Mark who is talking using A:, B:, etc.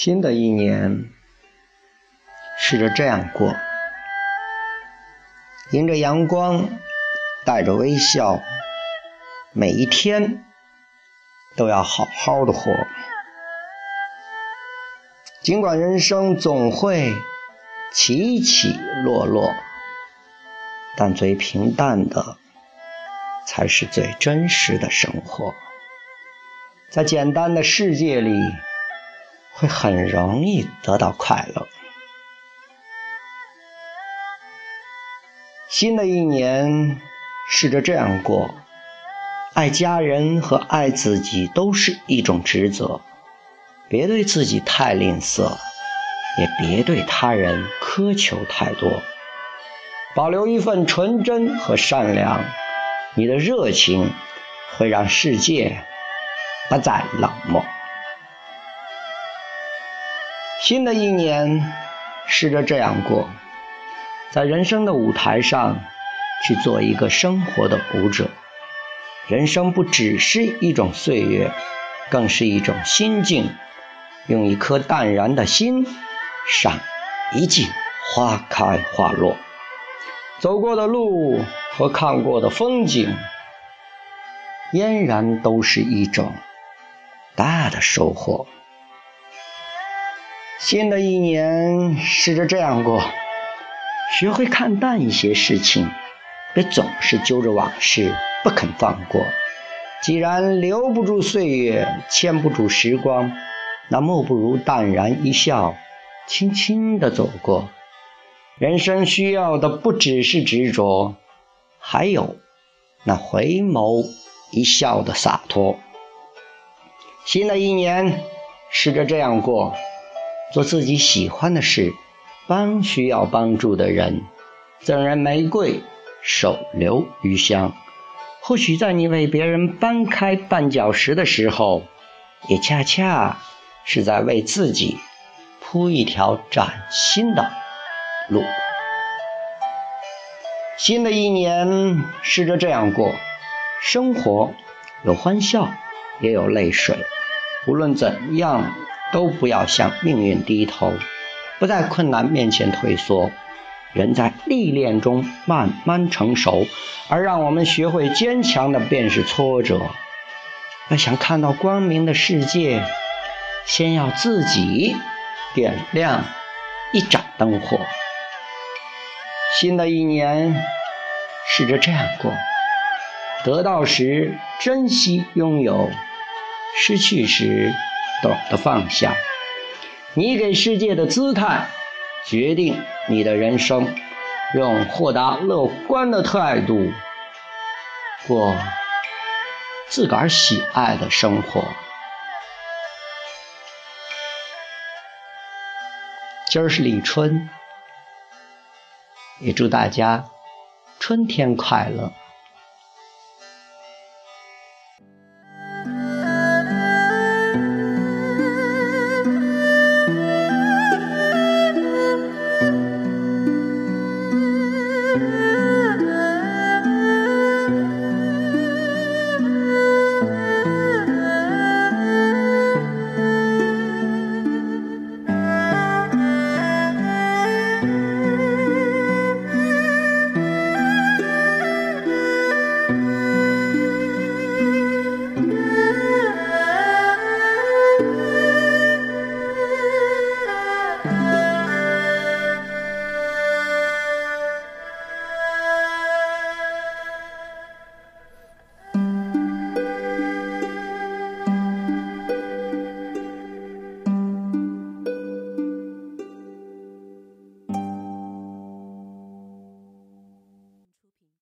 A: 新的一年，试着这样过：迎着阳光，带着微笑，每一天都要好好的活。尽管人生总会起起落落，但最平淡的才是最真实的生活。在简单的世界里。会很容易得到快乐。新的一年，试着这样过：爱家人和爱自己都是一种职责，别对自己太吝啬，也别对他人苛求太多，保留一份纯真和善良，你的热情会让世界不再冷漠。新的一年，试着这样过，在人生的舞台上去做一个生活的舞者。人生不只是一种岁月，更是一种心境。用一颗淡然的心，赏一季花开花落。走过的路和看过的风景，俨然都是一种大的收获。新的一年，试着这样过，学会看淡一些事情，别总是揪着往事不肯放过。既然留不住岁月，牵不住时光，那莫不如淡然一笑，轻轻地走过。人生需要的不只是执着，还有那回眸一笑的洒脱。新的一年，试着这样过。做自己喜欢的事，帮需要帮助的人，赠人玫瑰，手留余香。或许在你为别人搬开绊脚石的时候，也恰恰是在为自己铺一条崭新的路。新的一年，试着这样过：生活有欢笑，也有泪水。无论怎样。都不要向命运低头，不在困难面前退缩。人在历练中慢慢成熟，而让我们学会坚强的便是挫折。要想看到光明的世界，先要自己点亮一盏灯火。新的一年，试着这样过：得到时珍惜拥有，失去时。懂得放下，你给世界的姿态决定你的人生。用豁达乐观的态度过自个儿喜爱的生活。今儿是立春，也祝大家春天快乐。